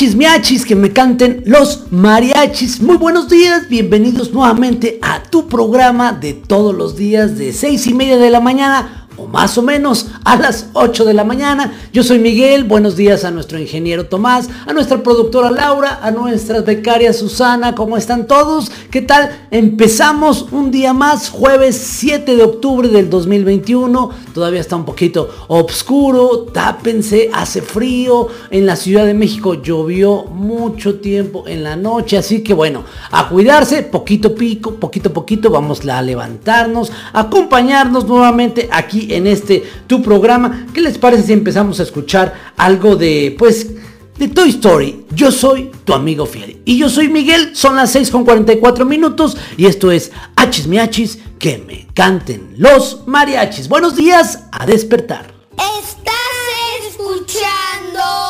Achis miachis, que me canten los mariachis. Muy buenos días, bienvenidos nuevamente a tu programa de todos los días de seis y media de la mañana o más o menos a las 8 de la mañana. Yo soy Miguel, buenos días a nuestro ingeniero Tomás, a nuestra productora Laura, a nuestra becaria Susana, ¿cómo están todos? ¿Qué tal? Empezamos un día más, jueves 7 de octubre del 2021, todavía está un poquito oscuro, tápense, hace frío, en la Ciudad de México llovió mucho tiempo en la noche, así que bueno, a cuidarse, poquito pico, poquito poquito, vamos a levantarnos, acompañarnos nuevamente aquí en este tu programa. ¿Qué les parece si empezamos a escuchar algo de, pues, de Toy Story? Yo soy tu amigo fiel. Y yo soy Miguel, son las 6 con 44 minutos y esto es Hachis Miachis, que me canten los mariachis. Buenos días, a despertar. Estás escuchando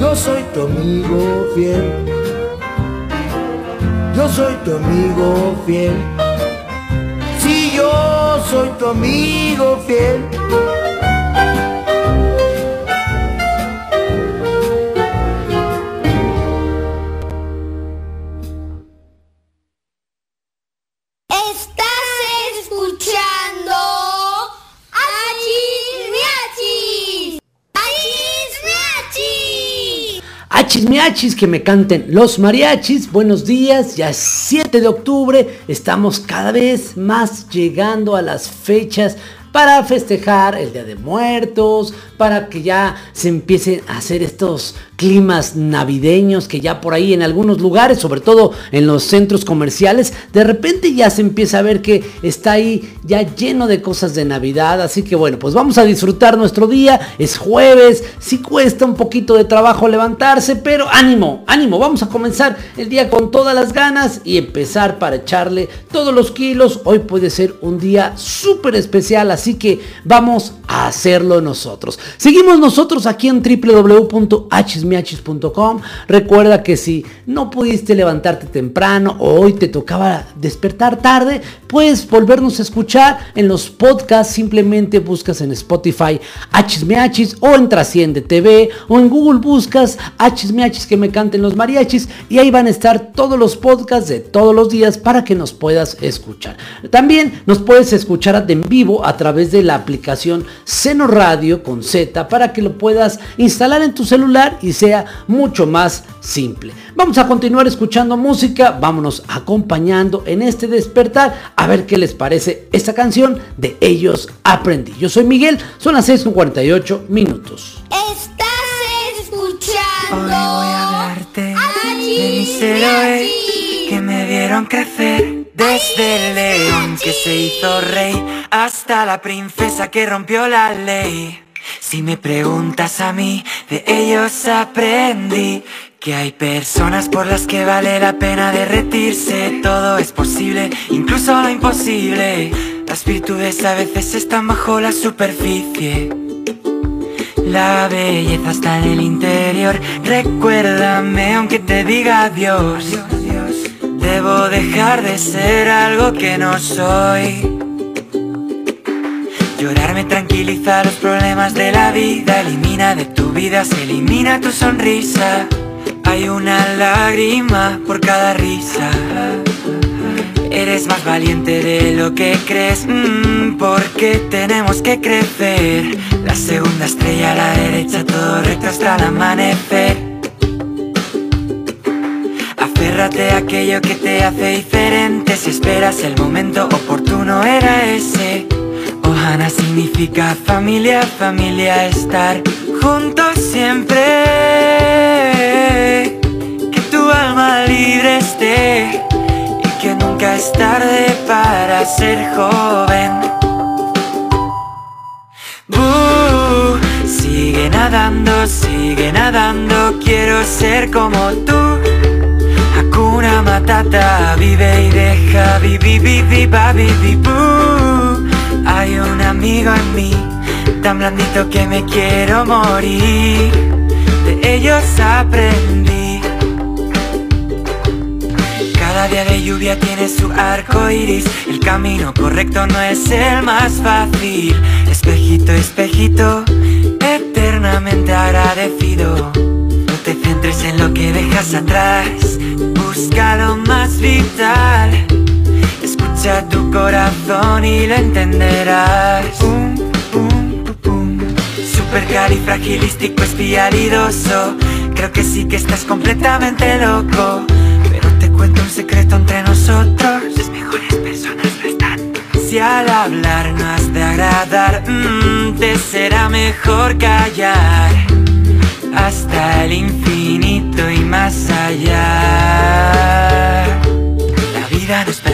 Yo soy tu amigo fiel. Yo soy tu amigo fiel. Si yo soy tu amigo fiel. Que me canten los mariachis. Buenos días, ya es 7 de octubre. Estamos cada vez más llegando a las fechas para festejar el Día de Muertos, para que ya se empiecen a hacer estos climas navideños que ya por ahí en algunos lugares, sobre todo en los centros comerciales, de repente ya se empieza a ver que está ahí ya lleno de cosas de Navidad. Así que bueno, pues vamos a disfrutar nuestro día. Es jueves, sí cuesta un poquito de trabajo levantarse, pero ánimo, ánimo, vamos a comenzar el día con todas las ganas y empezar para echarle todos los kilos. Hoy puede ser un día súper especial, así que vamos a hacerlo nosotros. Seguimos nosotros aquí en www.hsmiachis.com. Recuerda que si no pudiste levantarte temprano o hoy te tocaba despertar tarde, puedes volvernos a escuchar en los podcasts. Simplemente buscas en Spotify Hsmiachis o en Trasciende TV o en Google buscas Hsmiachis que me canten los mariachis y ahí van a estar todos los podcasts de todos los días para que nos puedas escuchar. También nos puedes escuchar en vivo a través de la aplicación Seno Radio con Z para que lo puedas instalar en tu celular y sea mucho más simple. Vamos a continuar escuchando música, vámonos acompañando en este despertar a ver qué les parece esta canción de Ellos Aprendí. Yo soy Miguel, son las 6.48 minutos. Estás escuchando Hoy voy a hablarte de mis héroes que me vieron crecer. Desde el león que se hizo rey hasta la princesa que rompió la ley. Si me preguntas a mí, de ellos aprendí Que hay personas por las que vale la pena derretirse. Todo es posible, incluso lo imposible. Las virtudes a veces están bajo la superficie. La belleza está en el interior. Recuérdame aunque te diga adiós. Debo dejar de ser algo que no soy Llorar me tranquiliza los problemas de la vida. Elimina de tu vida, se elimina tu sonrisa. Hay una lágrima por cada risa. Eres más valiente de lo que crees. Mm, Porque tenemos que crecer La segunda estrella a la derecha Todo recto hasta el amanecer. Aférrate a aquello que te hace diferente. Si esperas el momento oportuno era ese Ohana significa familia, familia estar juntos siempre Que tu alma libre esté que nunca es tarde para ser joven. sigue nadando, sigue nadando, quiero ser como tú. Hakuna Matata, vive y deja, vivi, Hay un amigo en mí, tan blandito que me quiero morir. De ellos aprendí cada día de lluvia tiene su arco iris. El camino correcto no es el más fácil. Espejito, espejito, eternamente agradecido. No te centres en lo que dejas atrás. Busca lo más vital. Escucha tu corazón y lo entenderás. Pum, pum, pum, pum. Supercalifragilístico espialidoso. Creo que sí que estás completamente loco cuento un secreto entre nosotros Las mejores personas no están Si al hablar no has de agradar mm, Te será mejor callar Hasta el infinito y más allá La vida no es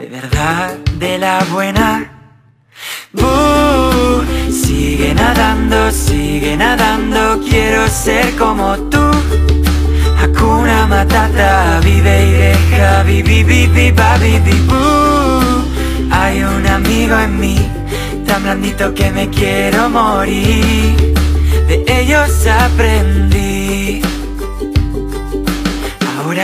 De verdad, de la buena sigue nadando, sigue nadando Quiero ser como tú Hakuna Matata, vive y deja, vivi, vivi, babi, hay un amigo en mí, tan blandito que me quiero morir. De ellos aprendí.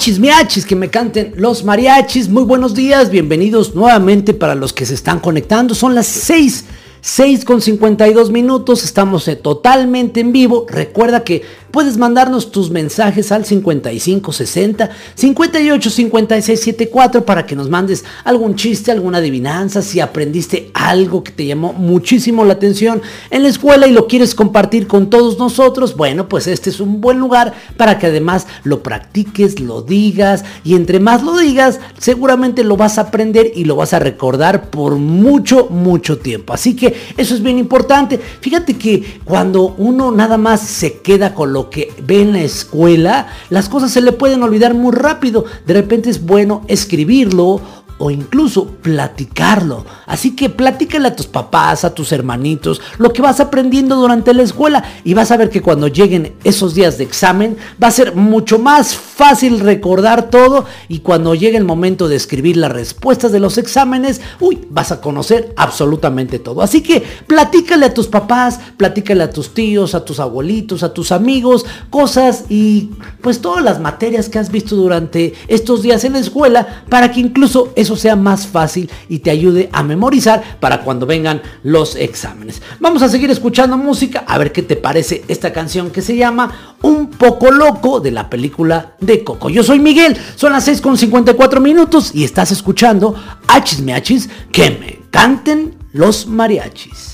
Miachis. Achis Miachis, que me canten los mariachis. Muy buenos días, bienvenidos nuevamente para los que se están conectando. Son las 6 6 con 52 minutos, estamos eh, totalmente en vivo. Recuerda que puedes mandarnos tus mensajes al 55 60 58 56 74 para que nos mandes algún chiste, alguna adivinanza, si aprendiste algo que te llamó muchísimo la atención en la escuela y lo quieres compartir con todos nosotros. Bueno, pues este es un buen lugar para que además lo practiques, lo digas y entre más lo digas, seguramente lo vas a aprender y lo vas a recordar por mucho, mucho tiempo. Así que eso es bien importante. Fíjate que cuando uno nada más se queda con lo que ve en la escuela, las cosas se le pueden olvidar muy rápido. De repente es bueno escribirlo o incluso platicarlo. Así que platícale a tus papás, a tus hermanitos, lo que vas aprendiendo durante la escuela y vas a ver que cuando lleguen esos días de examen va a ser mucho más fácil recordar todo y cuando llegue el momento de escribir las respuestas de los exámenes, uy, vas a conocer absolutamente todo. Así que platícale a tus papás, platícale a tus tíos, a tus abuelitos, a tus amigos, cosas y pues todas las materias que has visto durante estos días en la escuela para que incluso sea más fácil y te ayude a memorizar para cuando vengan los exámenes. Vamos a seguir escuchando música, a ver qué te parece esta canción que se llama Un poco loco de la película de Coco. Yo soy Miguel, son las 6 con 54 minutos y estás escuchando Hachis Miachis que me canten los mariachis.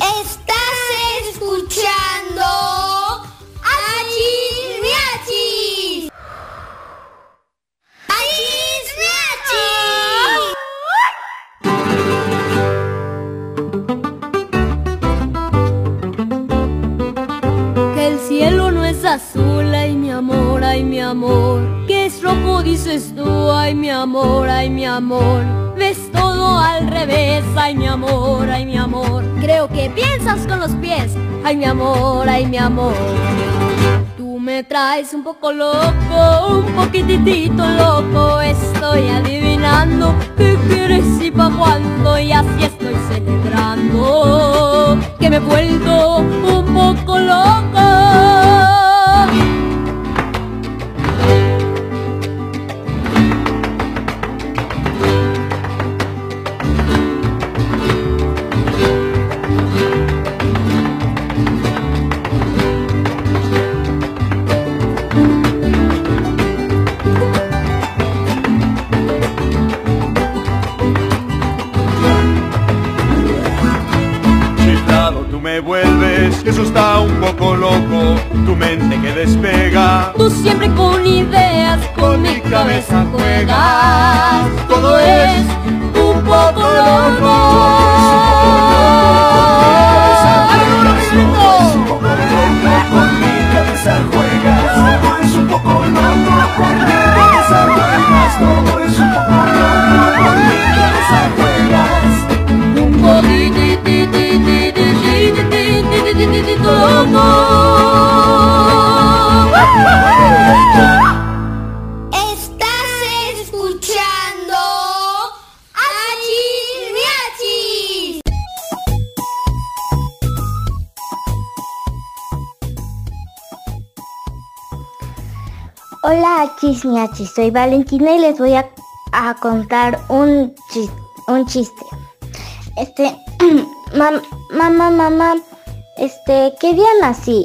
Azul, ay mi amor, ay mi amor. Que es rojo, dices tú, ay mi amor, ay mi amor. Ves todo al revés, ay mi amor, ay mi amor. Creo que piensas con los pies, ay mi amor, ay mi amor. Tú me traes un poco loco, un poquitito loco. Estoy adivinando qué quieres y pa' cuándo y así estoy celebrando que me he vuelto un poco loca. Está un poco loco, tu mente que despega. Tú siempre con ideas, con mi cabeza juegas. Todo es un poco loco. Chismiachis, soy Valentina y les voy a, a contar un, chis- un chiste. Este, mam- mamá, mamá, este, ¿qué día nací?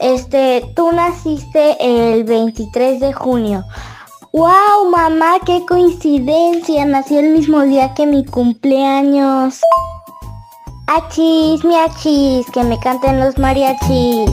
Este, tú naciste el 23 de junio. ¡Wow, mamá! ¡Qué coincidencia! Nací el mismo día que mi cumpleaños. Achis, miachis, que me canten los mariachis.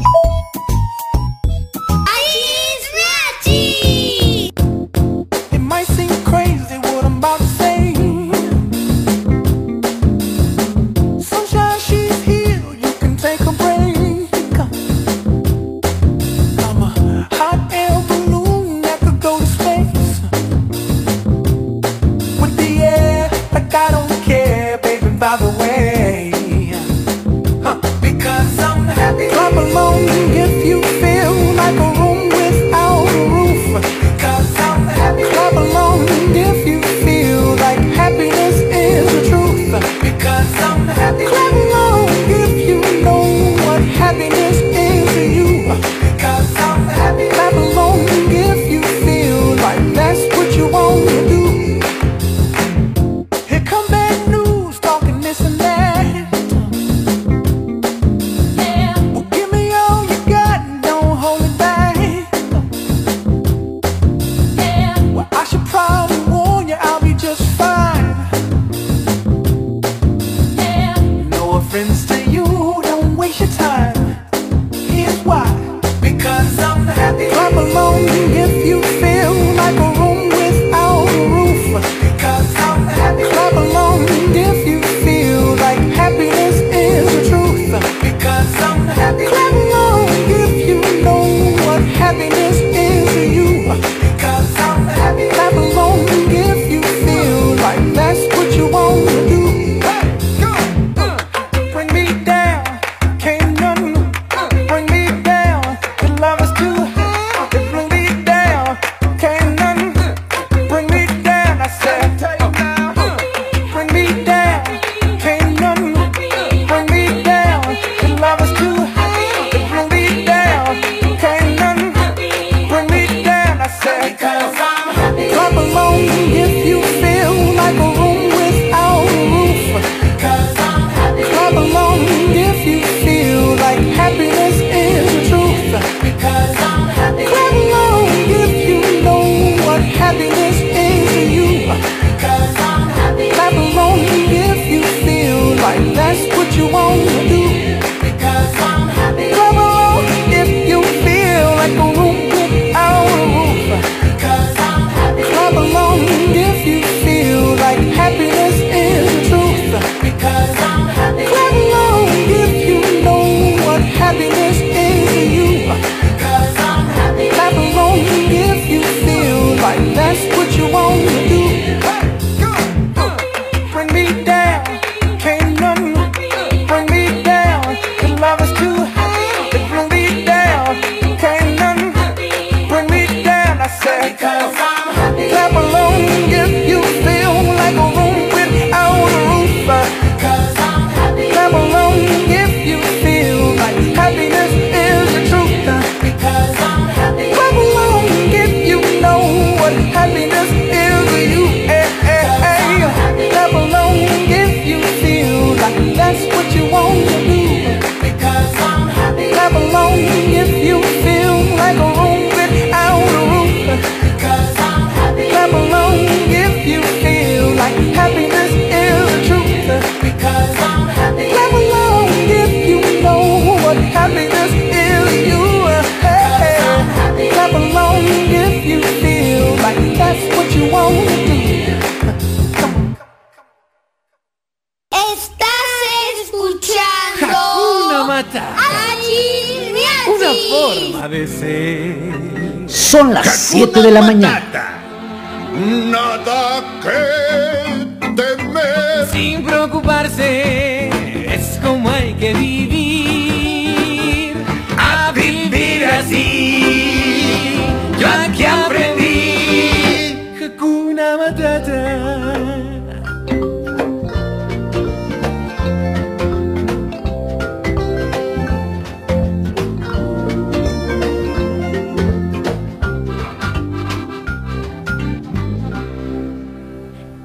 Estás escuchando. Una forma de ser. Son las 7 de la mañana. Nada que temer. Sin preocuparse, es como hay que vivir.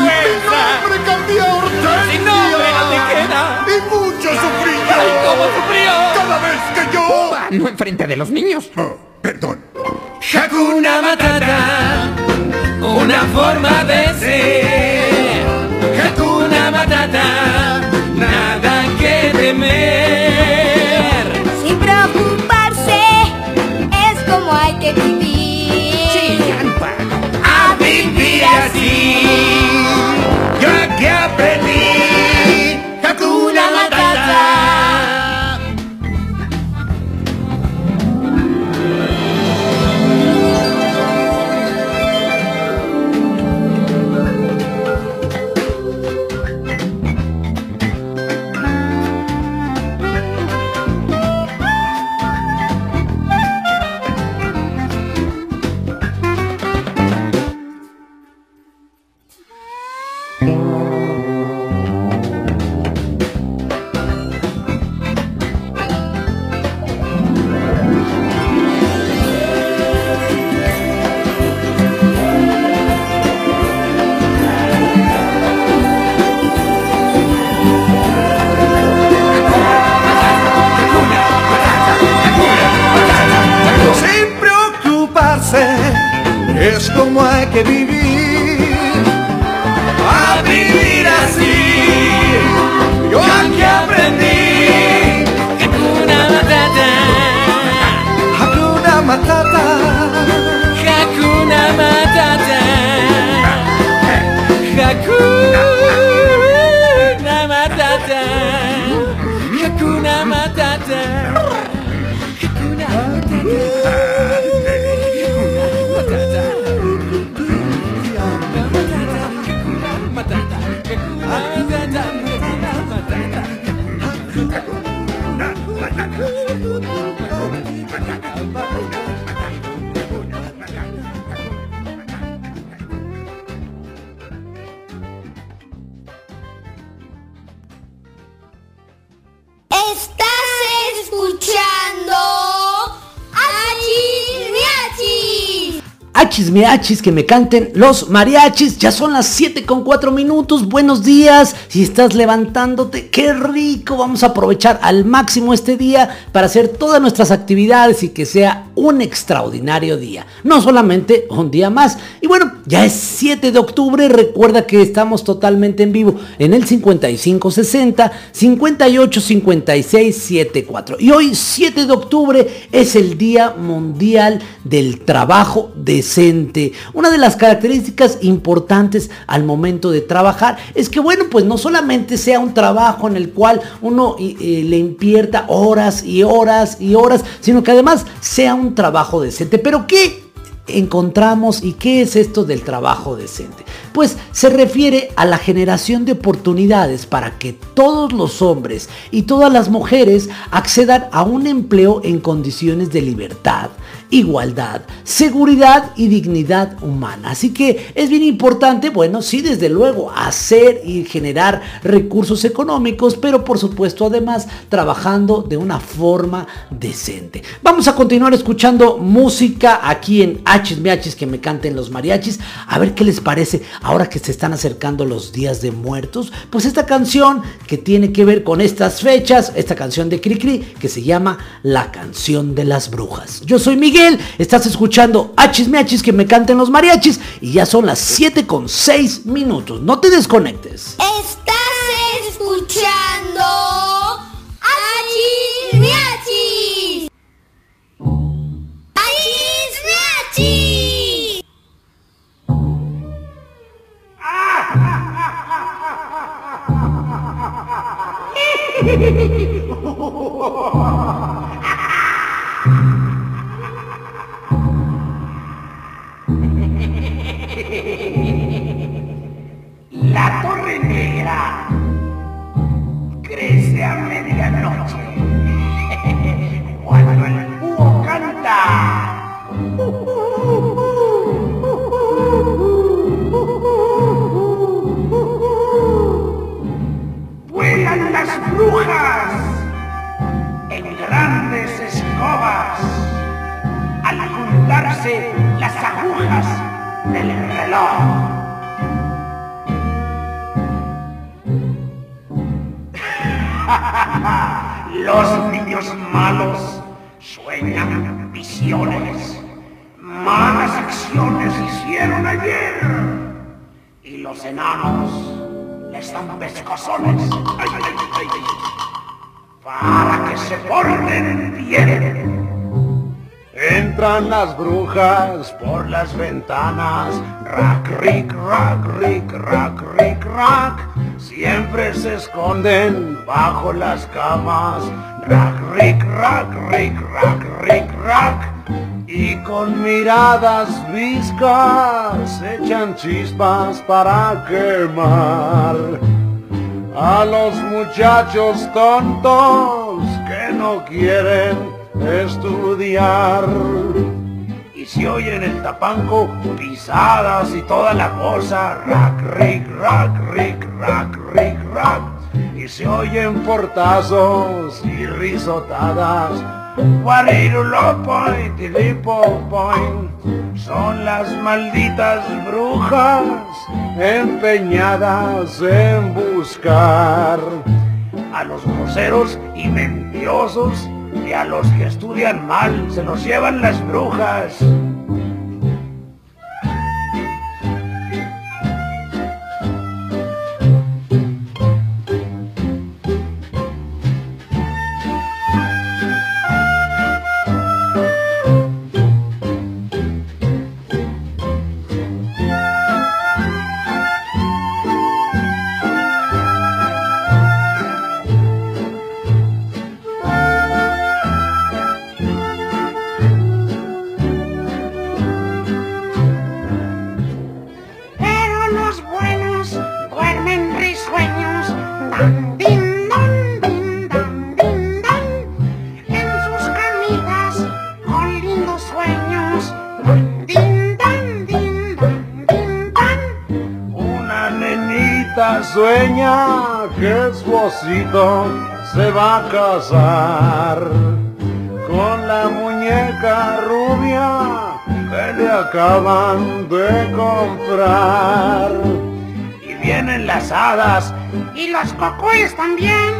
vergüenza. Mi nombre cambió a Sin nombre no te queda. Y mucho sufrí yo. ¡Ay, cómo sufrió! Cada vez que yo... No enfrente de los niños. Oh, perdón. Hakuna Matata, una forma de ser. Que me canten los mariachis. Ya son las 7 con 4 minutos. Buenos días. Si estás levantándote, qué rico. Vamos a aprovechar al máximo este día para hacer todas nuestras actividades y que sea un extraordinario día. No solamente un día más. Y bueno, ya es 7 de octubre. Recuerda que estamos totalmente en vivo en el 5560 58 56 74. Y hoy, 7 de octubre, es el Día Mundial del Trabajo Decente. Una de las características importantes al momento de trabajar es que, bueno, pues no solamente sea un trabajo en el cual uno eh, le invierta horas y horas y horas, sino que además sea un trabajo decente. Pero ¿qué encontramos y qué es esto del trabajo decente? Pues se refiere a la generación de oportunidades para que todos los hombres y todas las mujeres accedan a un empleo en condiciones de libertad, igualdad, seguridad y dignidad humana. Así que es bien importante, bueno, sí, desde luego, hacer y generar recursos económicos, pero por supuesto además trabajando de una forma decente. Vamos a continuar escuchando música aquí en H's Miachis que me canten los mariachis. A ver qué les parece ahora que se están acercando los días de muertos. Pues esta canción que tiene que ver con estas fechas, esta canción de Cricri que se llama La canción de las brujas. Yo soy Miguel. Estás escuchando Hachis Miachis que me canten los mariachis y ya son las 7 con 6 minutos. No te desconectes. Estás escuchando Achis Miachis. Achis Miachis. en grandes escobas al juntarse las agujas del reloj. Los niños malos sueñan visiones. Malas acciones hicieron ayer. Y los enanos pescozones. Ay, ay, ay, ay. Para que se porten bien. Entran las brujas por las ventanas, rack, rick, rack, rick, rack, rick, rack. Siempre se esconden bajo las camas, rack, rick, rack, rick, rack, rick, rack. Y con miradas viscas echan chispas para quemar a los muchachos tontos que no quieren estudiar. Y si oyen el tapanco, pisadas y toda la cosa, rack, rick, rack, rick, rack, rick, rack. Y se oyen portazos y risotadas, guarirulo point, tilipo point. Son las malditas brujas empeñadas en buscar a los groseros y mentirosos y a los que estudian mal se los llevan las brujas. Se va a casar con la muñeca rubia que le acaban de comprar. Y vienen las hadas y los cocoyes también.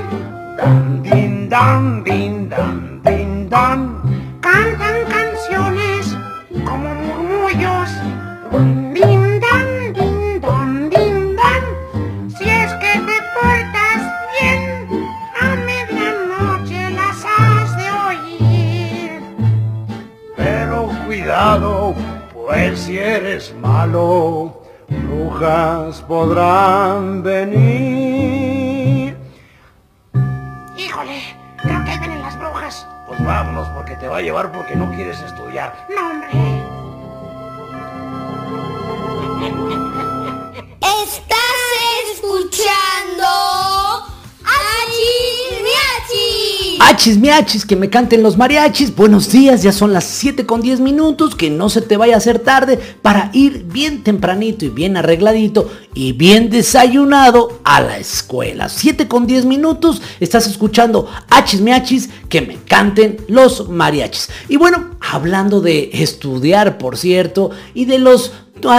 Dan. Cantan canciones como murmullos. Cuidado, pues si eres malo, brujas podrán venir. Híjole, creo que ahí vienen las brujas. Pues vámonos porque te va a llevar porque no quieres estudiar. No, hombre. Estás escuchando Achis Miachis. Achis miachis, que me canten los mariachis. Buenos días, ya son las 7 con 10 minutos. Que no se te vaya a hacer tarde para ir bien tempranito y bien arregladito y bien desayunado a la escuela. 7 con 10 minutos, estás escuchando Achis miachis, que me canten los mariachis. Y bueno, hablando de estudiar, por cierto, y de los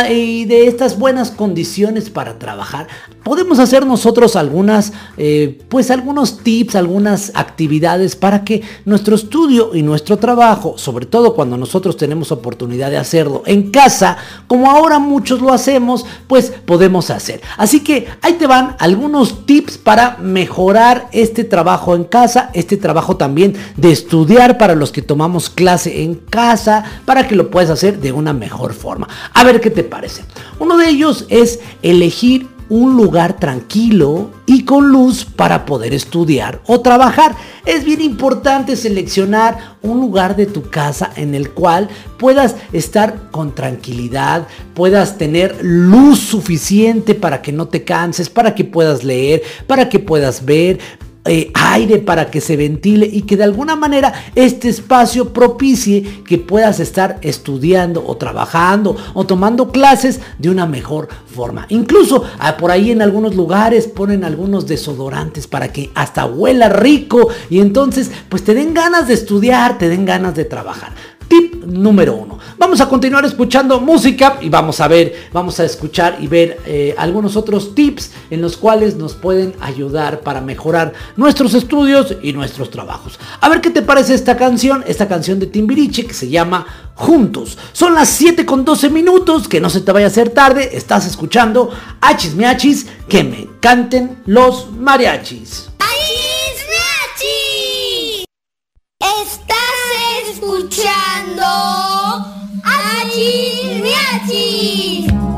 y de estas buenas condiciones para trabajar, podemos hacer nosotros algunas, eh, pues algunos tips, algunas actividades para que nuestro estudio y nuestro trabajo, sobre todo cuando nosotros tenemos oportunidad de hacerlo en casa, como ahora muchos lo hacemos, pues podemos hacer. Así que ahí te van algunos tips para mejorar este trabajo en casa, este trabajo también de estudiar para los que tomamos clase en casa, para que lo puedas hacer de una mejor forma. A ver qué te parece. Uno de ellos es elegir un lugar tranquilo y con luz para poder estudiar o trabajar. Es bien importante seleccionar un lugar de tu casa en el cual puedas estar con tranquilidad, puedas tener luz suficiente para que no te canses, para que puedas leer, para que puedas ver, eh, aire para que se ventile y que de alguna manera este espacio propicie que puedas estar estudiando o trabajando o tomando clases de una mejor forma. Incluso ah, por ahí en algunos lugares ponen algunos desodorantes para que hasta huela rico y entonces pues te den ganas de estudiar, te den ganas de trabajar. Tip número uno. Vamos a continuar escuchando música y vamos a ver, vamos a escuchar y ver eh, algunos otros tips en los cuales nos pueden ayudar para mejorar nuestros estudios y nuestros trabajos. A ver qué te parece esta canción, esta canción de Timbiriche que se llama Juntos. Son las 7 con 12 minutos, que no se te vaya a hacer tarde, estás escuchando Hachis Miachis, que me canten los mariachis. Achis. Estás escuchando Achis Miachis.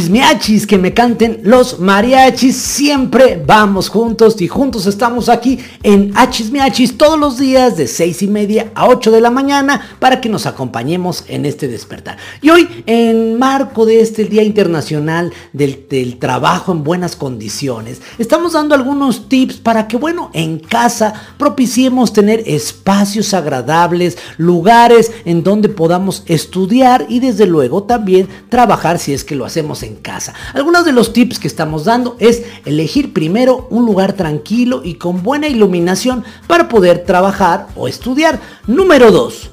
Achis miachis, que me canten los mariachis. Siempre vamos juntos y juntos estamos aquí en achis miachis todos los días de 6 y media a 8 de la mañana para que nos acompañemos en este despertar. Y hoy, en marco de este Día Internacional del, Trabajo en Buenas Condiciones, estamos dando algunos tips para que, bueno, en casa propiciemos tener espacios agradables, lugares en donde podamos estudiar y desde luego también trabajar si es que lo hacemos en casa. Algunos de los tips que estamos dando es elegir primero un lugar tranquilo y con buena iluminación para poder trabajar o estudiar. Número 2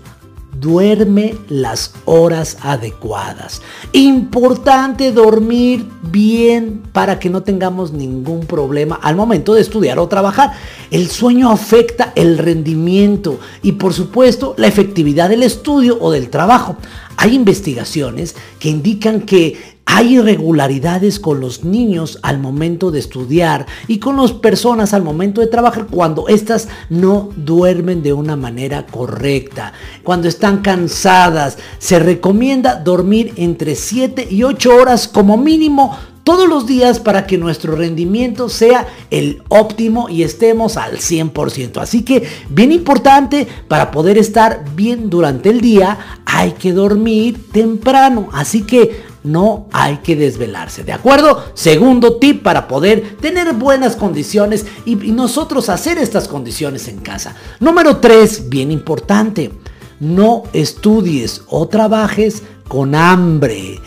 duerme las horas adecuadas. Importante dormir bien para que no tengamos ningún problema al momento de estudiar o trabajar. El sueño afecta el rendimiento y por supuesto la efectividad del estudio o del trabajo. Hay investigaciones que indican que hay irregularidades con los niños al momento de estudiar y con las personas al momento de trabajar cuando éstas no duermen de una manera correcta. Cuando están cansadas, se recomienda dormir entre 7 y 8 horas como mínimo todos los días para que nuestro rendimiento sea el óptimo y estemos al 100%. Así que bien importante para poder estar bien durante el día hay que dormir temprano. Así que no hay que desvelarse, ¿de acuerdo? Segundo tip para poder tener buenas condiciones y, nosotros hacer estas condiciones en casa. Número 3, bien importante, no estudies o trabajes con hambre.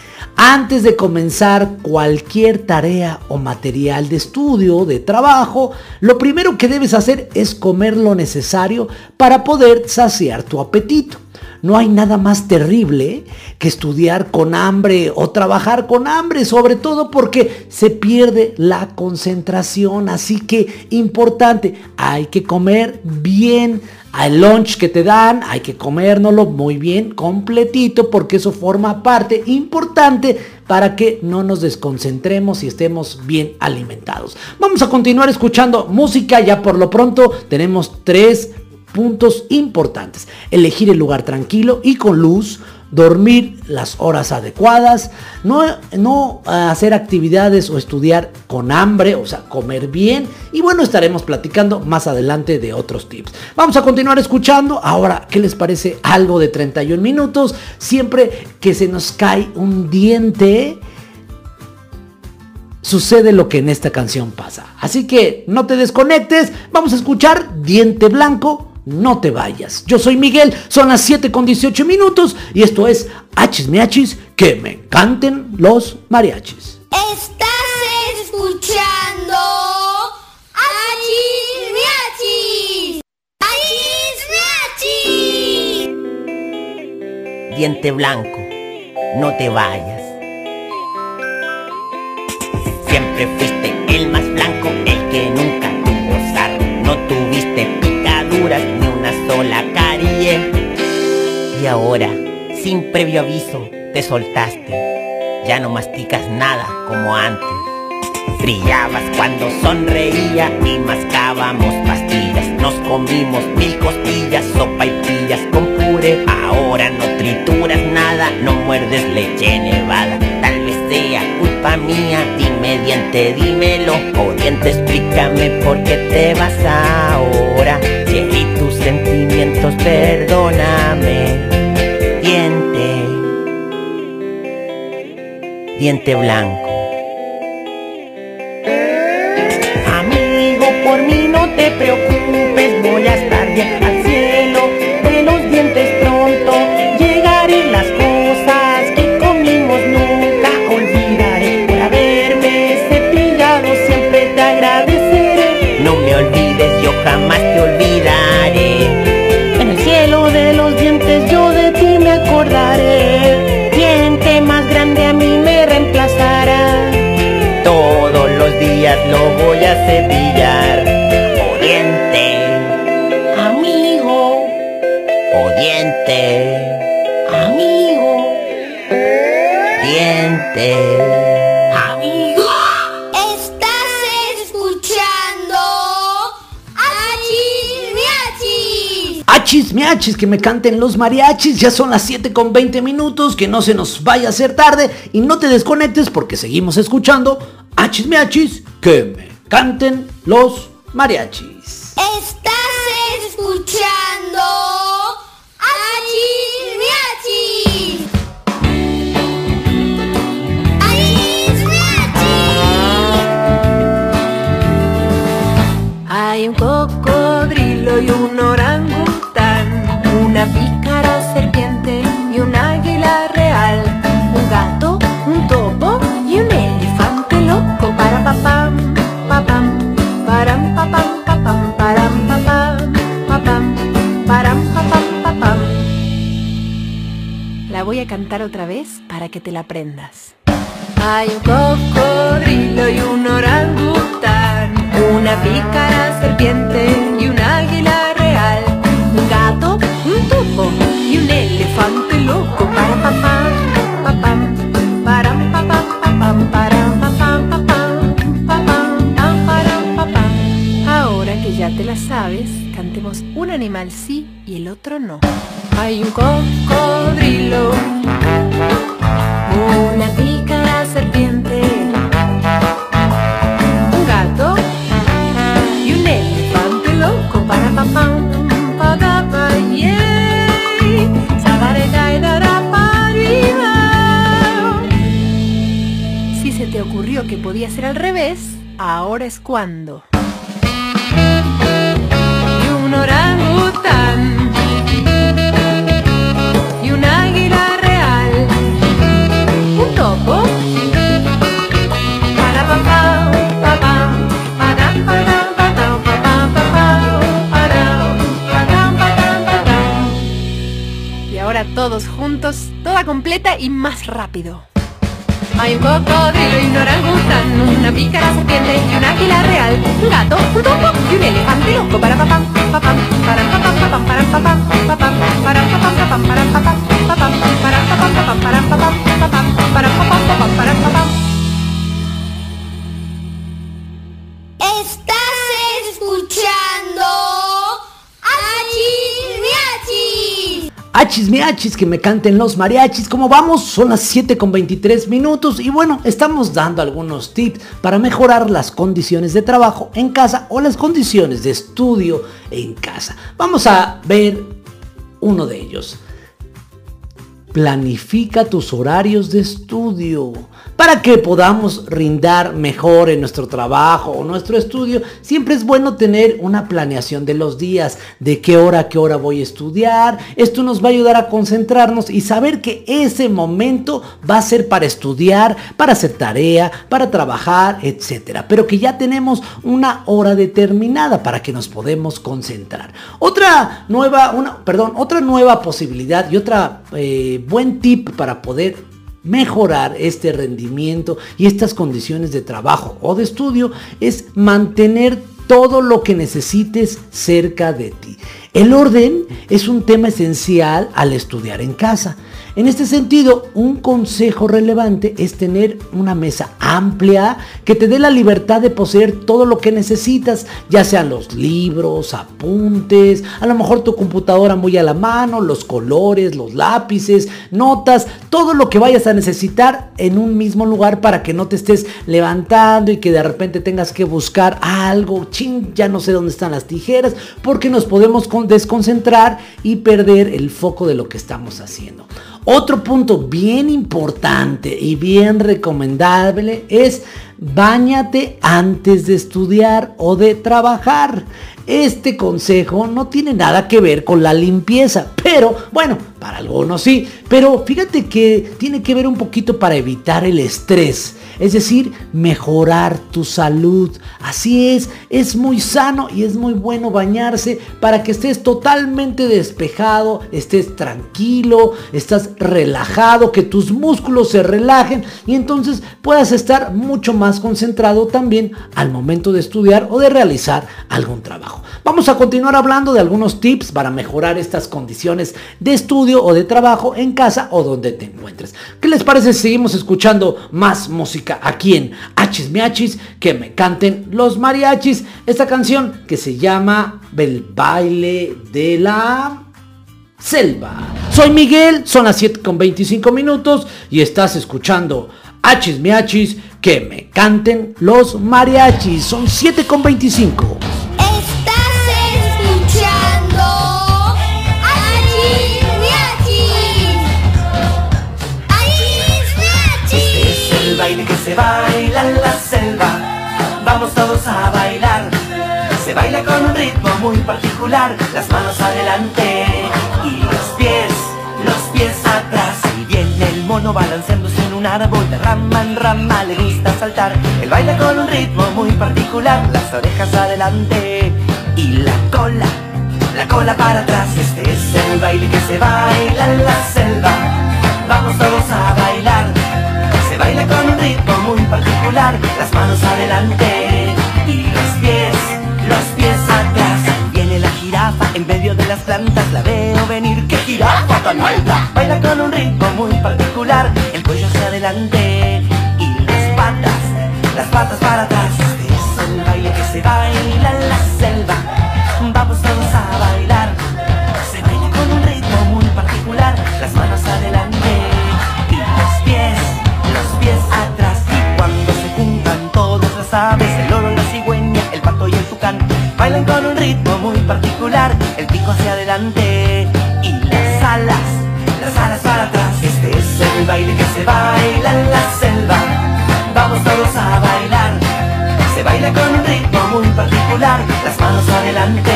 Antes de comenzar cualquier tarea o material de estudio, de trabajo, lo primero que debes hacer es comer lo necesario para poder saciar tu apetito. No hay nada más terrible que estudiar con hambre o trabajar con hambre, sobre todo porque se pierde la concentración. Así que importante, hay que comer bien. Al lunch que te dan, hay que comérnoslo muy bien, completito, porque eso forma parte importante para que no nos desconcentremos y estemos bien alimentados. Vamos a continuar escuchando música, ya por lo pronto tenemos tres puntos importantes. Elegir el lugar tranquilo y con luz, dormir las horas adecuadas, no, no hacer actividades o estudiar con hambre, o sea, comer bien. Y bueno, estaremos platicando más adelante de otros tips. Vamos a continuar escuchando. Ahora, ¿qué les parece algo de 31 minutos? Siempre que se nos cae un diente sucede lo que en esta canción pasa. Así que no te desconectes, vamos a escuchar Diente Blanco no te vayas. Yo soy Miguel, son las 7 con 18 minutos y esto es Hachis Miachis, que me encanten los mariachis. Estás escuchando Hachis Miachis. Hachis Miachis. Diente blanco, no te vayas. Siempre fuiste el más blanco, el que nunca tuvo sarro. No tuviste ni una sola carie. Y ahora, sin previo aviso, te soltaste. Ya no masticas nada como antes. Brillabas cuando sonreía y mascábamos pastillas. Nos comimos mil costillas, sopa y pillas con puré. Ahora no trituras nada, no muerdes leche nevada. Tal vez sea culpa mía, dime diente, dímelo. O diente, explícame por qué te vas ahora. Herí tus sentimientos, perdóname. Diente, diente blanco. Cepillar. O diente, amigo. O diente, amigo. Diente, amigo. Estás escuchando Hachis Miachis. Achis, miachis, que me canten los mariachis. Ya son las 7 con 20 minutos. Que no se nos vaya a hacer tarde. Y no te desconectes porque seguimos escuchando. Achis, miachis, que canten los mariachis. A cantar otra vez para que te la aprendas. Hay un cocodrilo y un orangután, una pícara serpiente y un águila real, un gato, un topo y un elefante loco para papá, cantemos un animal sí y el otro no. Hay un cocodrilo una pícara serpiente, un gato y un elefante loco para papam, para pa yay, sabaregaidaraparira. Si se te ocurrió que podía ser al revés, ahora es cuando. y un águila real, un topo. Y ahora todos juntos, toda completa y más rápido hay un cocodrilo y un orangután, una pícara serpiente y un águila real, un gato, un topo y un elefante loco para papam, papam, para papam, papam, para papam, papam, para papam, papam, para papam, papam, para papam, papam, para papam, papam, para papam, papam, para papam. Miachis. Achis miachis, que me canten los mariachis. Como vamos, son las 7 con 23 minutos. Y bueno, estamos dando algunos tips para mejorar las condiciones de trabajo en casa o las condiciones de estudio en casa. Vamos a ver uno de ellos. Planifica tus horarios de estudio para que podamos rindar mejor en nuestro trabajo o nuestro estudio. Siempre es bueno tener una planeación de los días, de qué hora, qué hora voy a estudiar. Esto nos va a ayudar a concentrarnos y saber que ese momento va a ser para estudiar, para hacer tarea, para trabajar, etcétera. Pero que ya tenemos una hora determinada para que nos podemos concentrar. Otra nueva, una, perdón, otra nueva posibilidad y otra eh, buen tip para poder mejorar este rendimiento y estas condiciones de trabajo o de estudio es mantener todo lo que necesites cerca de ti. El orden es un tema esencial al estudiar en casa. En este sentido, un consejo relevante es tener una mesa amplia que te dé la libertad de poseer todo lo que necesitas, ya sean los libros, apuntes, a lo mejor tu computadora muy a la mano, los colores, los lápices, notas, todo lo que vayas a necesitar en un mismo lugar para que no te estés levantando y que de repente tengas que buscar algo, ching, ya no sé dónde están las tijeras, porque nos podemos con- desconcentrar y perder el foco de lo que estamos haciendo. Otro punto bien importante y bien recomendable es Báñate antes de estudiar o de trabajar. Este consejo no tiene nada que ver con la limpieza, pero bueno, para algunos sí. Pero fíjate que tiene que ver un poquito para evitar el estrés. Es decir, mejorar tu salud. Así es, es muy sano y es muy bueno bañarse para que estés totalmente despejado, estés tranquilo, estás relajado, que tus músculos se relajen y entonces puedas estar mucho más concentrado también al momento de estudiar o de realizar algún trabajo. Vamos a continuar hablando de algunos tips para mejorar estas condiciones de estudio o de trabajo en casa o donde te encuentres. ¿Qué les parece si seguimos escuchando más música? Música aquí en Hachis Miachis, que me canten los mariachis. Esta canción que se llama El baile de la selva. Soy Miguel, son las 7 con 25 minutos y estás escuchando Hachis Miachis, que me canten los mariachis. Son 7 con 25. Vamos todos a bailar. Se baila con un ritmo muy particular. Las manos adelante y los pies, los pies atrás. Y viene el mono balanceándose en un árbol de rama en rama. Le gusta saltar. Él baila con un ritmo muy particular. Las orejas adelante y la cola, la cola para atrás. Este es el baile que se baila en la selva. Vamos todos a bailar. Se baila con un ritmo muy particular, las manos adelante en medio de las plantas, la veo venir, qué jirafa tan alta. Baila con un ritmo muy particular, el cuello hacia adelante y las patas, las patas para atrás. Es el baile que se baila en la selva. Vamos todos a bailar. Se baila con un ritmo muy particular, las manos adelante y los pies, los pies atrás. Y cuando se juntan todas las aves, el loro, la cigüeña, el pato y el tucán, bailan con un ritmo el pico hacia adelante y las alas, las alas para atrás. Este es el baile que se baila en la selva. Vamos todos a bailar. Se baila con un ritmo muy particular, las manos adelante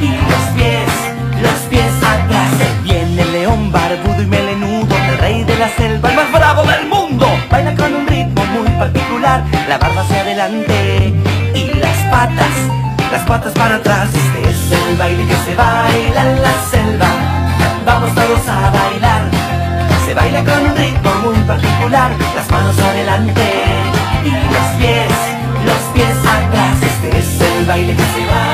y los pies, los pies atrás. Viene el león barbudo y melenudo, el rey de la selva, el más bravo del mundo. Baila con un ritmo muy particular, la barba hacia adelante y las patas, las patas para atrás. Este es el baile que se baila en la selva. Vamos todos a bailar. Se baila con un ritmo muy particular, las manos adelante y los pies, los pies atrás. Este es el baile que se baila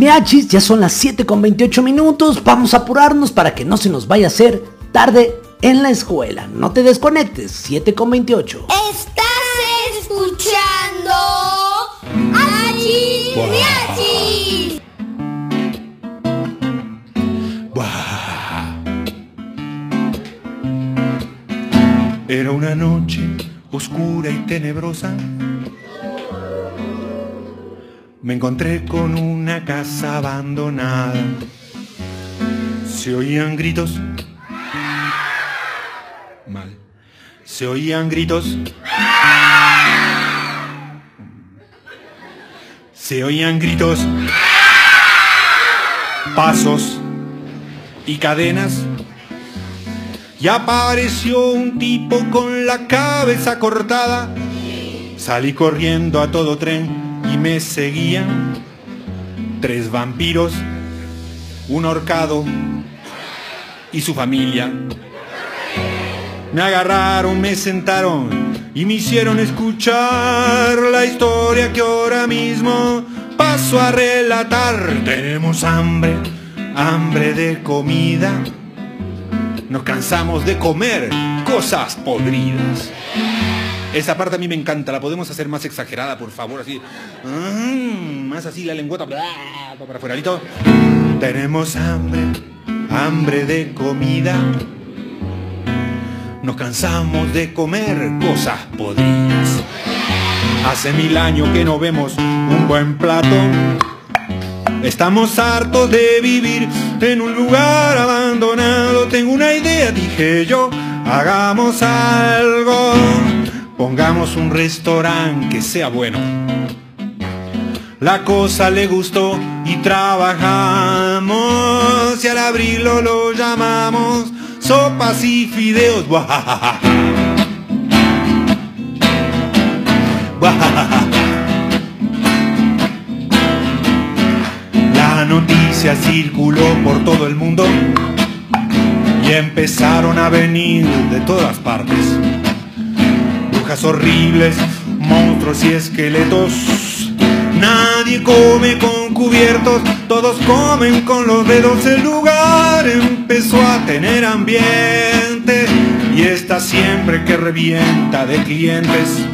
Miachis. Ya son las 7 con 28 minutos. Vamos a apurarnos para que no se nos vaya a hacer tarde en la escuela. No te desconectes, 7 con 28. Estás escuchando Achis Miachis. Era una noche oscura y tenebrosa. Me encontré con una casa abandonada. Se oían gritos. Mal. Se oían gritos. Se oían gritos. Pasos y cadenas. Y apareció un tipo con la cabeza cortada. Salí corriendo a todo tren y me seguían tres vampiros, un horcado y su familia. Me agarraron, me sentaron y me hicieron escuchar la historia que ahora mismo paso a relatar. Tenemos hambre, hambre de comida. Nos cansamos de comer cosas podridas. Esa parte a mí me encanta, la podemos hacer más exagerada, por favor, así. Mm, más así la lengüeta. Para afuera, ¿listo? Tenemos hambre, hambre de comida. Nos cansamos de comer cosas podridas. Hace mil años que no vemos un buen plato. Estamos hartos de vivir en un lugar abandonado. Tengo una idea, dije yo, hagamos algo. Pongamos un restaurante que sea bueno. La cosa le gustó y trabajamos. Y al abrirlo lo llamamos sopas y fideos. La noticia circuló por todo el mundo y empezaron a venir de todas partes. Horribles, monstruos y esqueletos. Nadie come con cubiertos, todos comen con los dedos. El lugar empezó a tener ambiente y está siempre que revienta de clientes.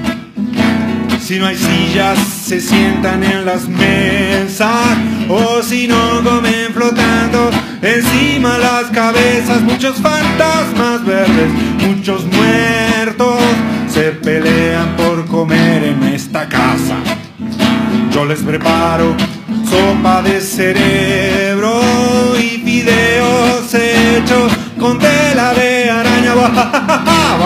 Si no hay sillas, se sientan en las mesas. O si no, comen flotando encima las cabezas. Muchos fantasmas verdes, muchos muertos les preparo sopa de cerebro y videos hechos con tela de araña.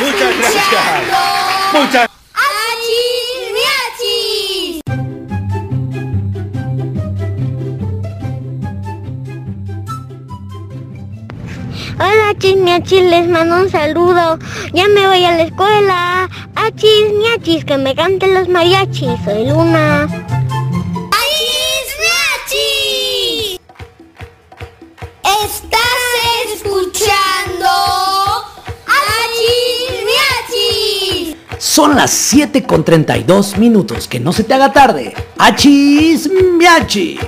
Muchas gracias. Muchas Chismiachis, les mando un saludo. Ya me voy a la escuela. Achis, miachis, que me canten los mariachis. Soy Luna. Achis Miachis. Estás escuchando Achis Miachis. Son las 7 con 32 minutos. Que no se te haga tarde. Achis miachis.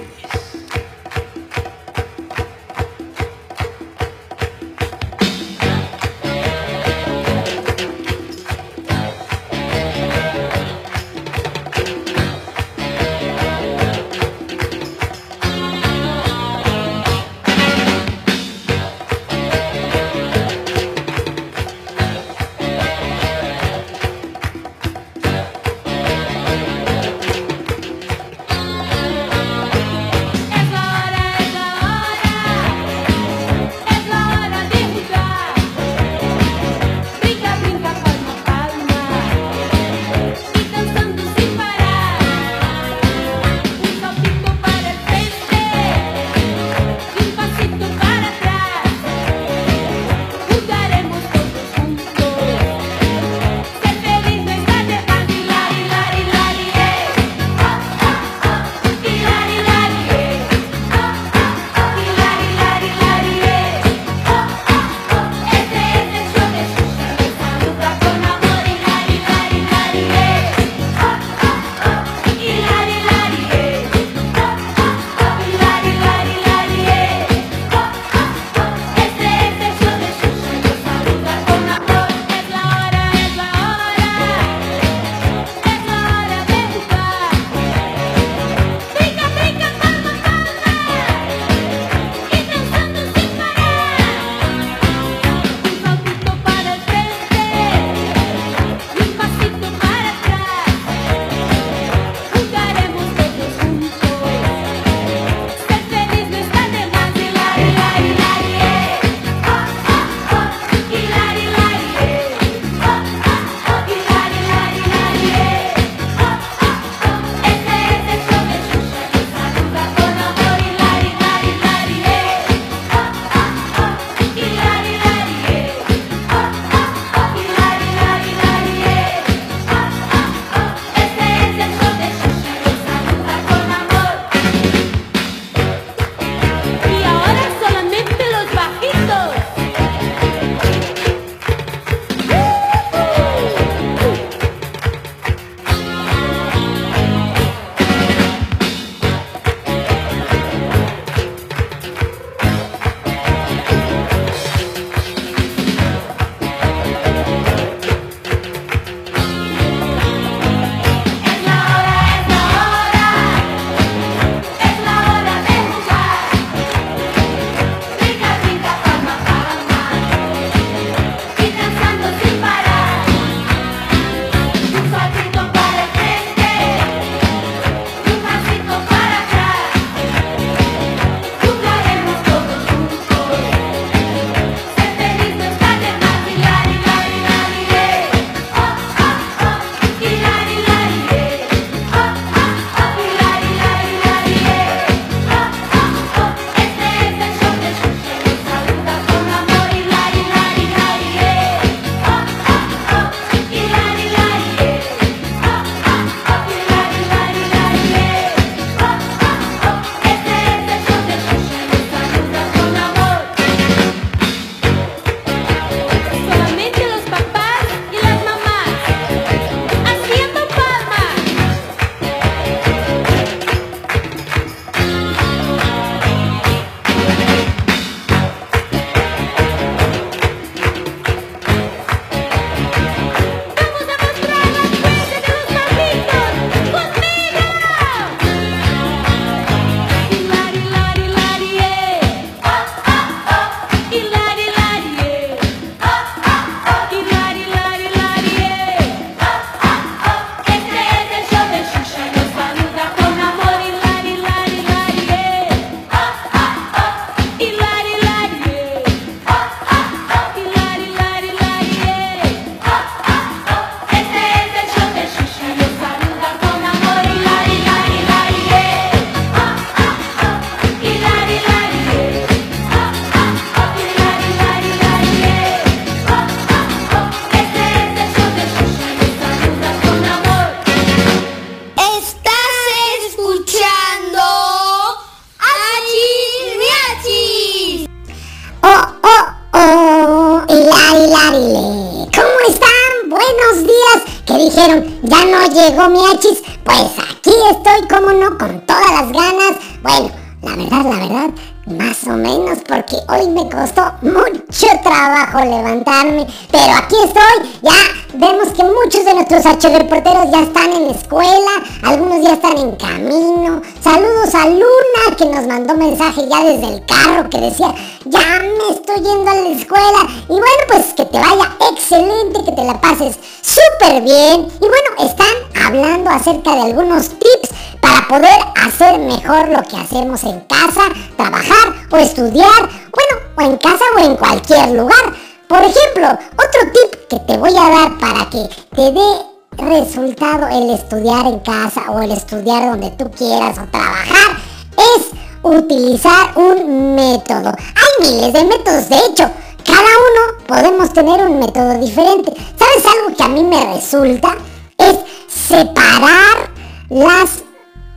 Nuestros reporteros ya están en la escuela, algunos ya están en camino. Saludos a Luna que nos mandó mensaje ya desde el carro que decía, ya me estoy yendo a la escuela. Y bueno, pues que te vaya excelente, que te la pases súper bien. Y bueno, están hablando acerca de algunos tips para poder hacer mejor lo que hacemos en casa, trabajar o estudiar, bueno, o en casa o en cualquier lugar. Por ejemplo, otro tip que te voy a dar para que te dé resultado el estudiar en casa o el estudiar donde tú quieras o trabajar es utilizar un método. Hay miles de métodos, de hecho, cada uno podemos tener un método diferente. ¿Sabes algo que a mí me resulta? Es separar las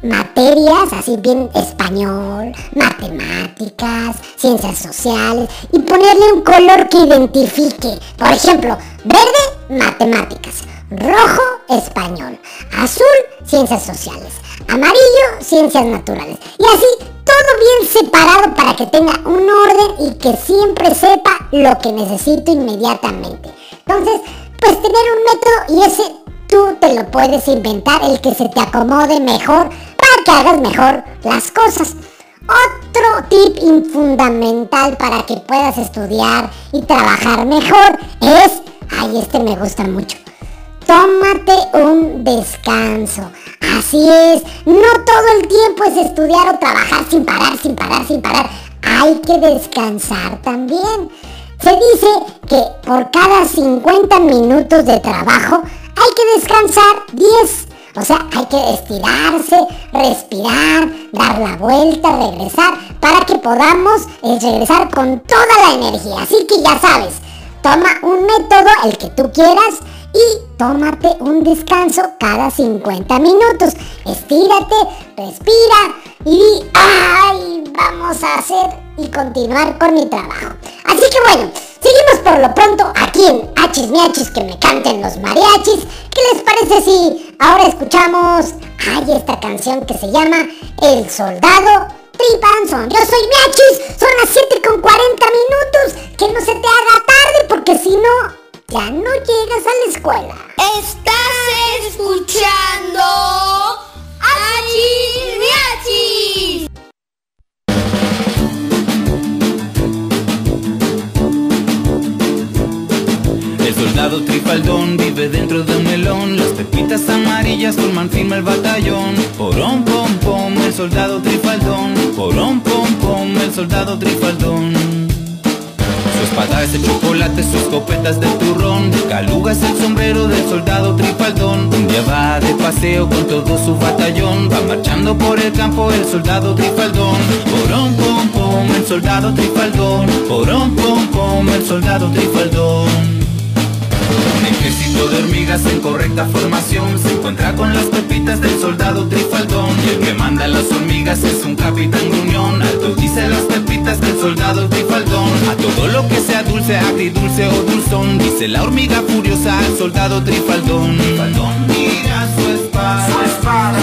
materias, así bien español, matemáticas, ciencias sociales, y ponerle un color que identifique. Por ejemplo, verde, matemáticas, rojo, español, azul, ciencias sociales, amarillo, ciencias naturales. Y así, todo bien separado para que tenga un orden y que siempre sepa lo que necesito inmediatamente. Entonces, pues tener un método y ese tú te lo puedes inventar, el que se te acomode mejor para que hagas mejor las cosas. Otro tip fundamental para que puedas estudiar y trabajar mejor es, ay, este me gusta mucho, tómate un descanso. Así es, no todo el tiempo es estudiar o trabajar sin parar, sin parar, sin parar. Hay que descansar también. Se dice que por cada 50 minutos de trabajo hay que descansar 10. O sea, hay que estirarse, respirar, dar la vuelta, regresar, para que podamos regresar con toda la energía. Así que ya sabes, toma un método, el que tú quieras, y tómate un descanso cada 50 minutos. Estírate, respira y ¡ay! Vamos a hacer y continuar con mi trabajo. Así que bueno, seguimos por lo pronto aquí en Hachis Miachis que me canten los mariachis. ¿Qué les parece si ahora escuchamos ay, esta canción que se llama El Soldado Tripanson? Yo soy Miachis, son las 7 con 40 minutos. Que no se te haga tarde porque si no, ya no llegas a la escuela. Estás escuchando Achis Miachis. El soldado trifaldón vive dentro de un melón Las pepitas amarillas forman firme el batallón Porón pom pom, el soldado trifaldón Porón pom pom, el soldado trifaldón Su espada es de chocolate, sus escopetas de turrón Caluga es el sombrero del soldado trifaldón. Un día va de paseo con todo su batallón Va marchando por el campo el soldado trifaldón. Porón pom pom, el soldado trifaldón Porón pom pom, el soldado trifaldón. Un ejército de hormigas en correcta formación Se encuentra con las pepitas del soldado trifaldón. Y el que manda las hormigas es un capitán gruñón Alto dice las pepitas del soldado trifaldón todo lo que sea dulce, agridulce o dulzón Dice la hormiga furiosa al soldado trifaldón. Trifaldón. Mira su espada, su espada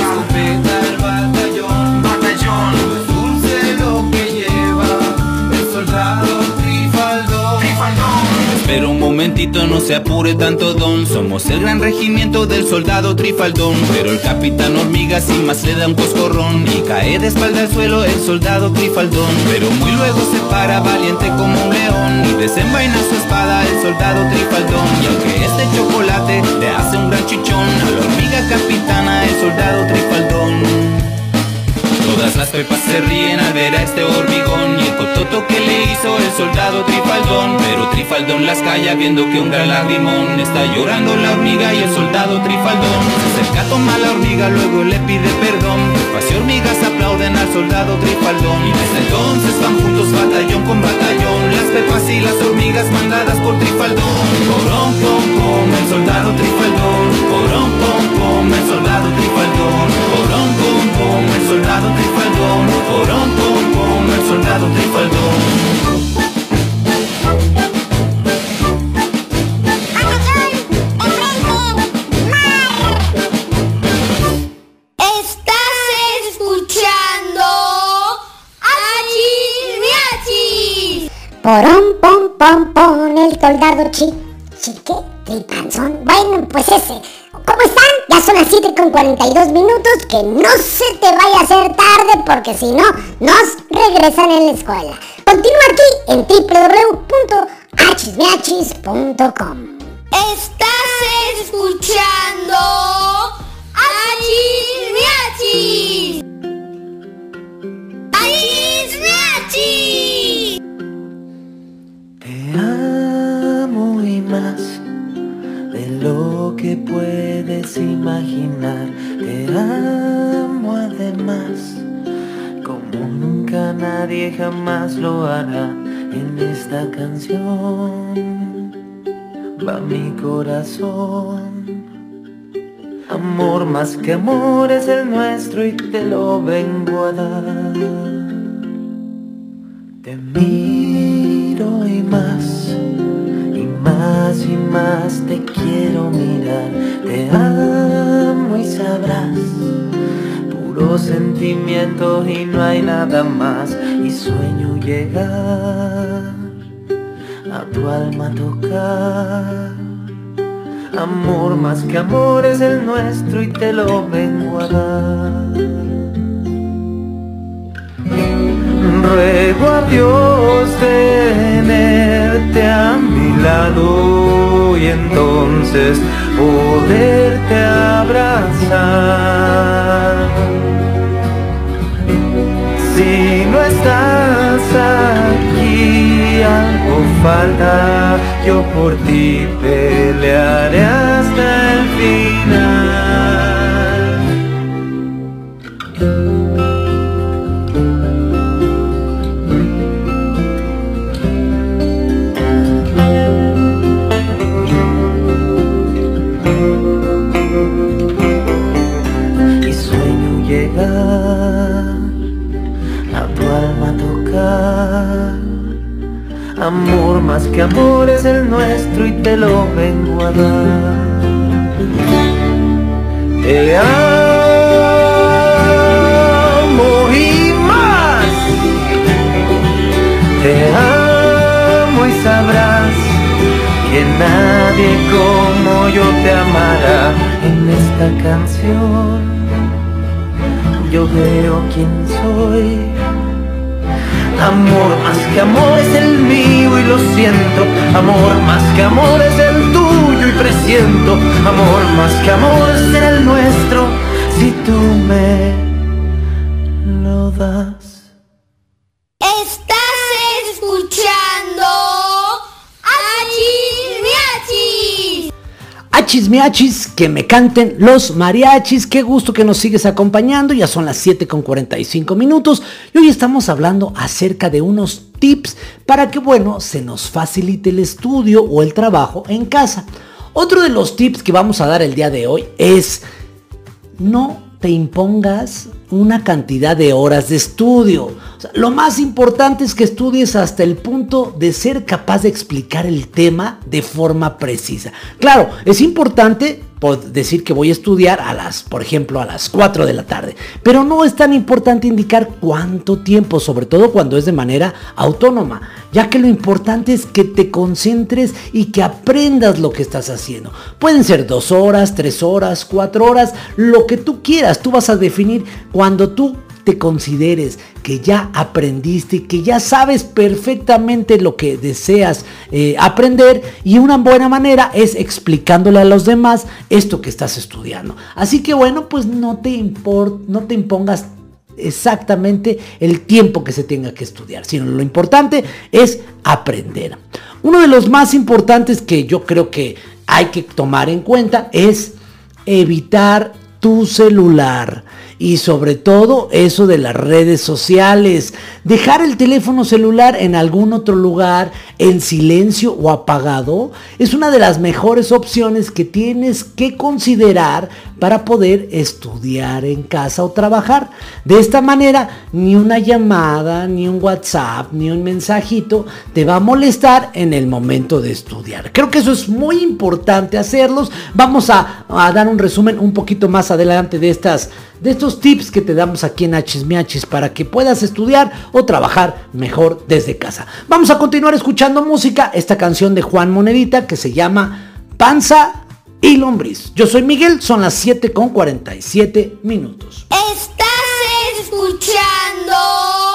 pero un momentito no se apure tanto don. Somos el gran regimiento del soldado trifaldón. Pero el capitán hormiga sin más le da un coscorrón. Y cae de espalda al suelo el soldado trifaldón. Pero muy luego se para valiente como un león. Y desenvaina su espada el soldado trifaldón. Y aunque este chocolate le hace un gran chichón A la hormiga capitana el soldado trifaldón Todas las pepas se ríen al ver a este hormigón Y el cototo que le hizo el soldado Trifaldón. Pero Trifaldón las calla viendo que un gran lagrimón Está llorando la hormiga y el soldado Trifaldón. Se acerca, toma la hormiga, luego le pide perdón. Pepas y hormigas aplauden al soldado Trifaldón. Y desde entonces van juntos batallón con batallón. Las pepas y las hormigas mandadas por Trifaldón. Porón, pom, pom, el soldado Trifaldón. Porón, pom, pom, el soldado Trifaldón. Pom, el soldado triunfa el porón pom pom, el soldado triunfa el. Porón, pom, pom, pom, el soldado chi, chique, tripanzón. Bueno, pues ese. ¿Cómo están? Ya son las 7 con 42 minutos. Que no se te vaya a hacer tarde porque si no, nos regresan en la escuela. Continúa aquí en www.hmiachis.com. Estás escuchando Achis Miachis. Achis Miachis. Te que puedes imaginar. Te amo además, como nunca nadie jamás lo hará en esta canción. Va mi corazón. Amor más que amor es el nuestro y te lo vengo a dar. Te miro y más, y más y más te quiero Te amo y sabrás, puro sentimiento y no hay nada más. Y sueño llegar a tu alma tocar. Amor más que amor es el nuestro y te lo vengo a dar. Ruego a Dios tenerte a mi lado y entonces poderte abrazar. Si no estás aquí, algo falta, yo por ti pelearé hasta el final. Amor más que amor es el nuestro y te lo vengo a dar. Te amo y más. Te amo y sabrás que nadie como yo te amará en esta canción. Yo veo quién soy. Amor más que amor es el mío y lo siento. Amor más que amor es el tuyo y presiento. Amor más que amor es el nuestro si tú me lo das. Achis miachis, que me canten los mariachis. Qué gusto que nos sigues acompañando. Ya son las 7 con 45 minutos. Y hoy estamos hablando acerca de unos tips para que, bueno, se nos facilite el estudio o el trabajo en casa. Otro de los tips que vamos a dar el día de hoy es no impongas una cantidad de horas de estudio. Lo más importante es que estudies hasta el punto de ser capaz de explicar el tema de forma precisa. Claro, es importante por decir que voy a estudiar a las, por ejemplo, a las 4 de la tarde. Pero no es tan importante indicar cuánto tiempo, sobre todo cuando es de manera autónoma, ya que lo importante es que te concentres y que aprendas lo que estás haciendo. Pueden ser dos horas, tres horas, cuatro horas, lo que tú quieras. Tú vas a definir cuando tú te consideres que ya aprendiste, que ya sabes perfectamente lo que deseas eh, aprender y una buena manera es explicándole a los demás esto que estás estudiando. Así que bueno, pues no te, import, no te impongas exactamente el tiempo que se tenga que estudiar, sino lo importante es aprender. Uno de los más importantes que yo creo que hay que tomar en cuenta es evitar tu celular y sobre todo eso de las redes sociales. Dejar el teléfono celular en algún otro lugar en silencio o apagado es una de las mejores opciones que tienes que considerar para poder estudiar en casa o trabajar. De esta manera, ni una llamada, ni un WhatsApp, ni un mensajito te va a molestar en el momento de estudiar. Creo que eso es muy importante hacerlos. Vamos a, dar un resumen un poquito más adelante de estas de estos estos tips que te damos aquí en Hachis para que puedas estudiar o trabajar mejor desde casa. Vamos a continuar escuchando música, esta canción de Juan Monedita que se llama Panza y Lombriz. Yo soy Miguel, son las 7 con 47 minutos. Estás escuchando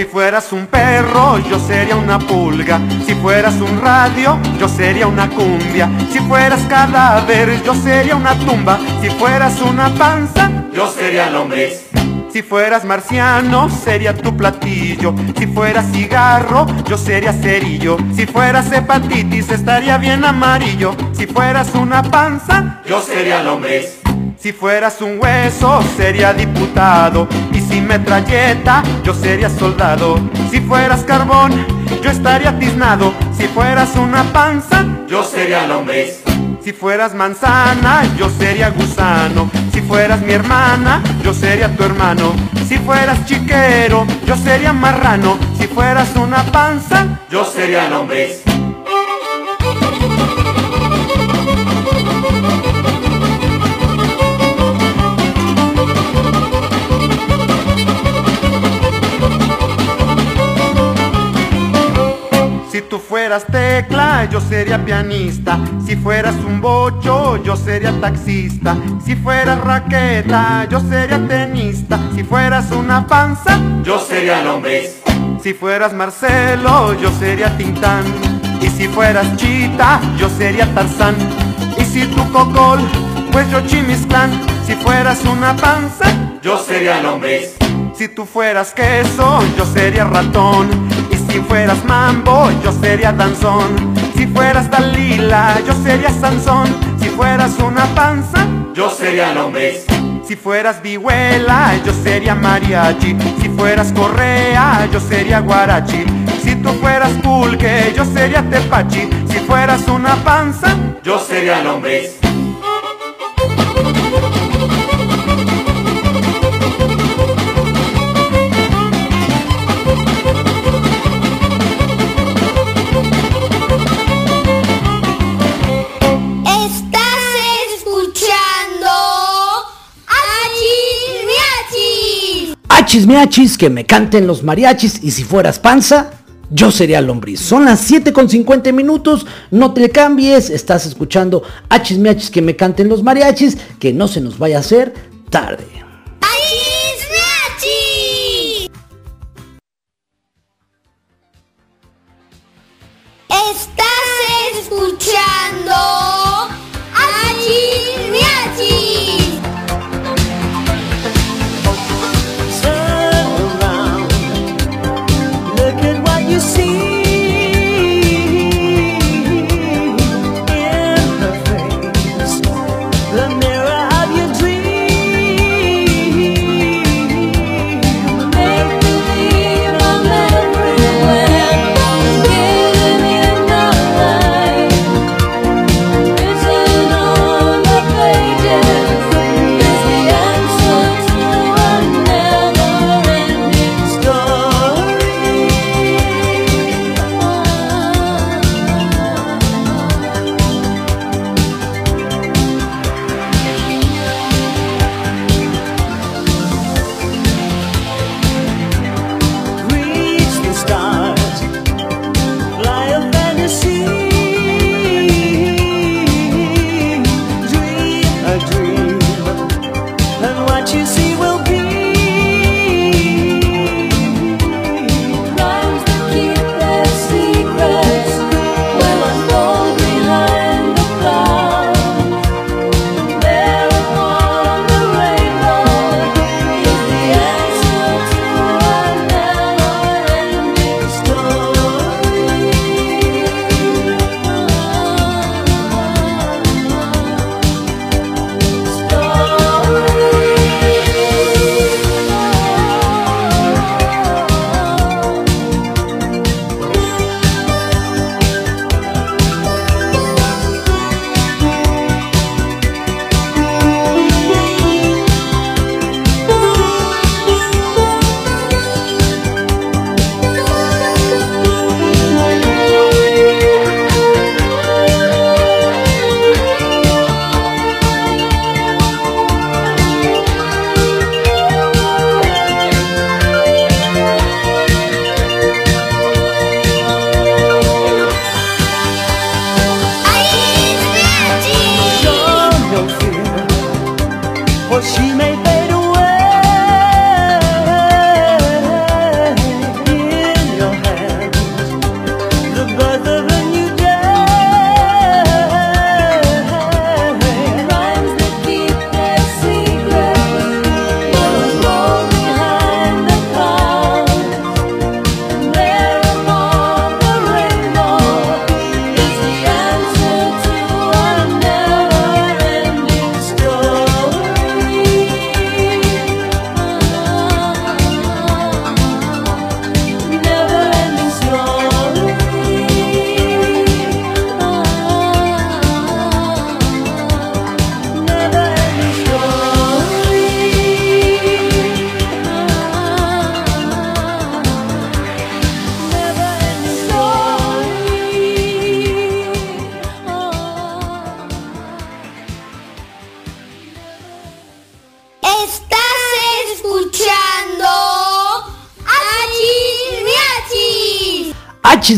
Si fueras un perro, yo sería una pulga. Si fueras un radio, yo sería una cumbia. Si fueras cadáver, yo sería una tumba. Si fueras una panza, yo sería lombriz. Si fueras marciano, sería tu platillo. Si fueras cigarro, yo sería cerillo. Si fueras hepatitis, estaría bien amarillo. Si fueras una panza, yo sería lombriz. Si fueras un hueso, sería diputado. Y metralleta, yo sería soldado. Si fueras carbón, yo estaría tiznado. Si fueras una panza, yo sería lombriz. Si fueras manzana, yo sería gusano. Si fueras mi hermana, yo sería tu hermano. Si fueras chiquero, yo sería marrano. Si fueras una panza, yo sería lombriz. Tú fueras tecla, yo sería pianista. Si fueras un bocho, yo sería taxista. Si fueras raqueta, yo sería tenista. Si fueras una panza, yo sería lombriz. Si fueras Marcelo, yo sería Tintán. Y si fueras Chita, yo sería Tarzán. Y si tú Cocol, pues yo Chimisclán. Si fueras una panza, yo sería lombriz. Si tú fueras queso, yo sería ratón. Si fueras mambo, yo sería danzón. Si fueras Dalila, yo sería Sansón. Si fueras una panza, yo sería lombriz. Si fueras vihuela, yo sería mariachi. Si fueras correa, yo sería guarachi. Si tú fueras pulque, yo sería tepachi. Si fueras una panza, yo sería lombriz. Achis Achis miachis, que me canten los mariachis y si fueras panza, yo sería lombriz. Son las 7 con 50 minutos, no te cambies, estás escuchando Achis miachis, que me canten los mariachis, que no se nos vaya a hacer tarde. Estás escuchando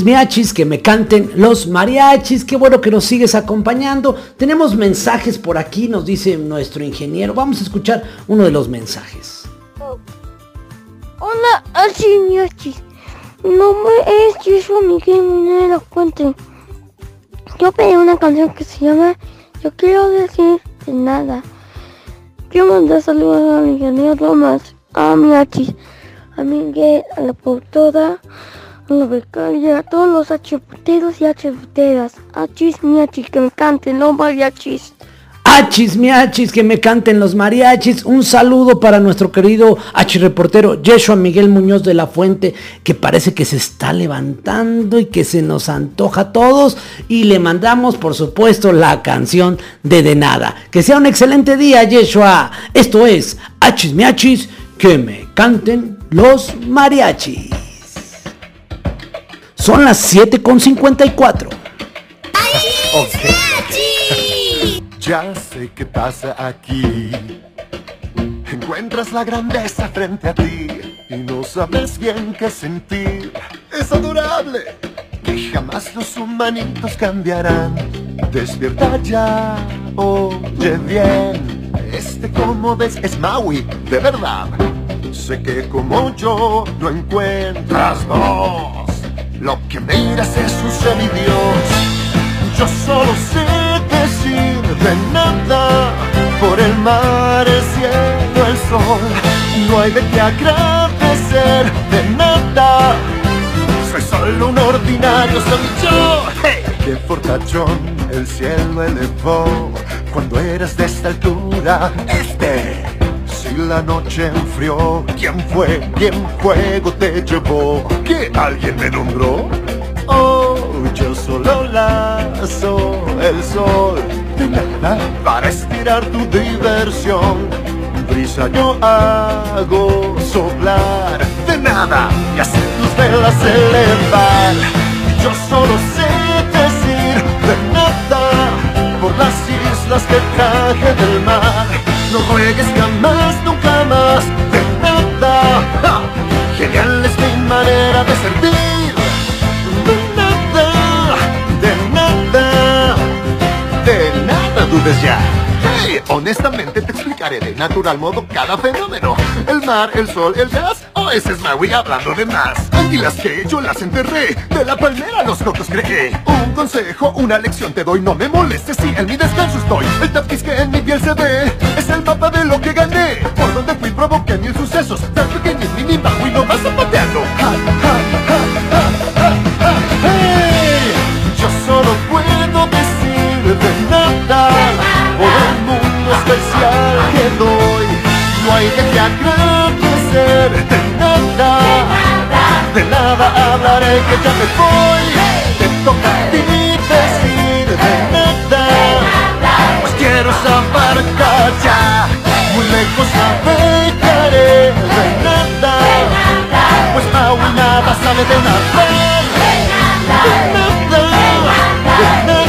Achis miachis, que me canten los mariachis, qué bueno que nos sigues acompañando. Tenemos mensajes por aquí, nos dice nuestro ingeniero. Vamos a escuchar uno de los mensajes. Hola, Achimiachis. Mi nombre es Jesús Miguel la Fuente. Yo pedí una canción que se llama Yo quiero decir de nada. Quiero mandar saludos al ingeniero Tomás, a mi Achis, a Miguel, a la productora, a a todos los achiputeros y achiputeras. Achis miachis, que me canten los mariachis. Achis miachis, que me canten los mariachis. Un saludo para nuestro querido reportero Yeshua Miguel Muñoz de la Fuente, que parece que se está levantando y que se nos antoja a todos. Y le mandamos, por supuesto, la canción de De Nada. Que sea un excelente día, Yeshua. Esto es Achis miachis, que me canten los mariachis. Son las 7.54. Ya sé qué pasa aquí. Encuentras la grandeza frente a ti y no sabes bien qué sentir. Es adorable que jamás los humanitos cambiarán. Despierta ya, oye bien. Este como ves es Maui, de verdad. Sé que como yo no encuentras vos. Lo que miras es un semidios. Yo solo sé decir de nada por el mar, el cielo, el sol. No hay de qué agradecer de nada. Soy solo un ordinario, soy yo. Qué fortachón el cielo elevó cuando eras de esta altura. Si la noche enfrió, ¿quién fue? ¿Quién fuego te llevó? ¿Que alguien me nombró? Oh, yo solo lazo el sol de nada para estirar tu diversión. Brisa yo hago soplar de nada y hacer tus velas elevar. Yo solo sé decir de nada por las islas que traje del mar. No ruegues jamás, nunca más de nada. Genial es mi manera de servir. De nada, de nada, de nada dudes ya. Hey, honestamente te explicaré de natural modo cada fenómeno. El mar, el sol, el gas, ese es Maui hablando de más. Anguilas que yo las enterré, de la palmera los cocos creé. Un consejo, una lección te doy, no me molestes si en mi descanso estoy. El tapiz que en mi piel se ve, es el mapa de lo que gané. Por donde fui provoqué mil sucesos, tan pequeños mini Maui no vas zapateando. Ja, ja, ja, hey. Yo solo puedo decir de nada por el mundo especial que doy. No hay de qué agradecer de nada. De nada hablaré que ya me voy. Te toca a ti decir de nada. Pues quiero zaparcar ya. Muy lejos navegaré de nada. Pues Maui nada sabe de nada. De nada, de nada.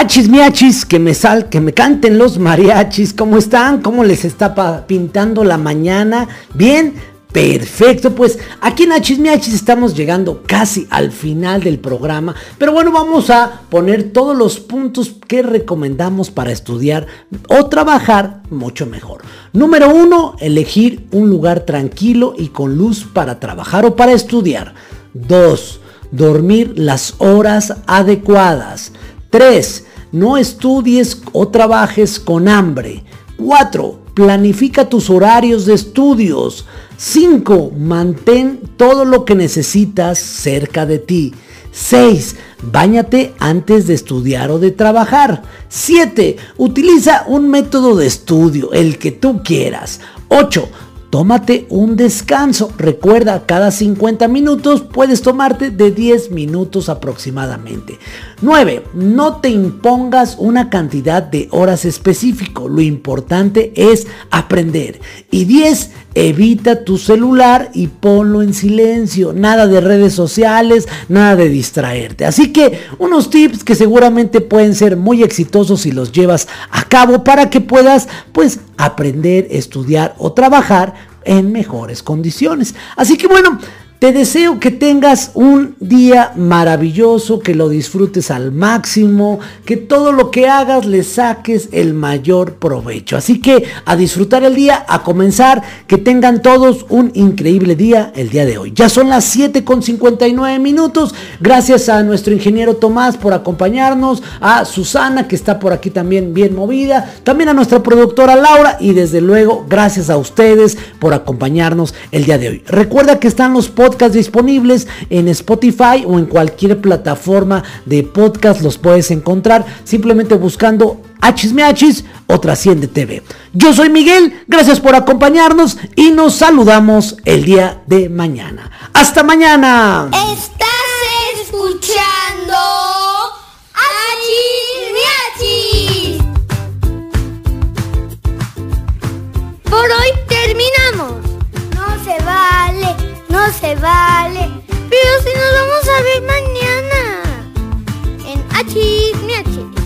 Achis miachis, que me sal, que me canten los mariachis. ¿Cómo están? ¿Cómo les está pintando la mañana? Bien, Perfecto, pues aquí en Achismiachis estamos llegando casi al final del programa, pero bueno, vamos a poner todos los puntos que recomendamos para estudiar o trabajar mucho mejor. Número uno, elegir un lugar tranquilo y con luz para trabajar o para estudiar. Dos, dormir las horas adecuadas. 3. No estudies o trabajes con hambre. 4. Planifica tus horarios de estudios. 5. Mantén todo lo que necesitas cerca de ti. 6. Báñate antes de estudiar o de trabajar. 7. Utiliza un método de estudio, el que tú quieras. 8. Tómate un descanso. Recuerda, cada 50 minutos puedes tomarte de 10 minutos aproximadamente. 9. No te impongas una cantidad de horas específico. Lo importante es aprender. Y 10. Evita tu celular y ponlo en silencio. Nada de redes sociales, nada de distraerte. Así que unos tips que seguramente pueden ser muy exitosos si los llevas a cabo para que puedas pues aprender, estudiar o trabajar en mejores condiciones. Así que bueno, te deseo que tengas un día maravilloso, que lo disfrutes al máximo, que todo lo que hagas le saques el mayor provecho. Así que a disfrutar el día, a comenzar, que tengan todos un increíble día el día de hoy. Ya son las 7 con 59 minutos. Gracias a nuestro ingeniero Tomás por acompañarnos, a Susana que está por aquí también bien movida, también a nuestra productora Laura y desde luego gracias a ustedes por acompañarnos el día de hoy. Recuerda que están los podcasts disponibles en Spotify o en cualquier plataforma de podcast los puedes encontrar simplemente buscando Hachis o Trasciende TV. Yo soy Miguel, gracias por acompañarnos y nos saludamos el día de mañana. ¡Hasta mañana! se vale. Pero si nos vamos a ver mañana en H, mi H.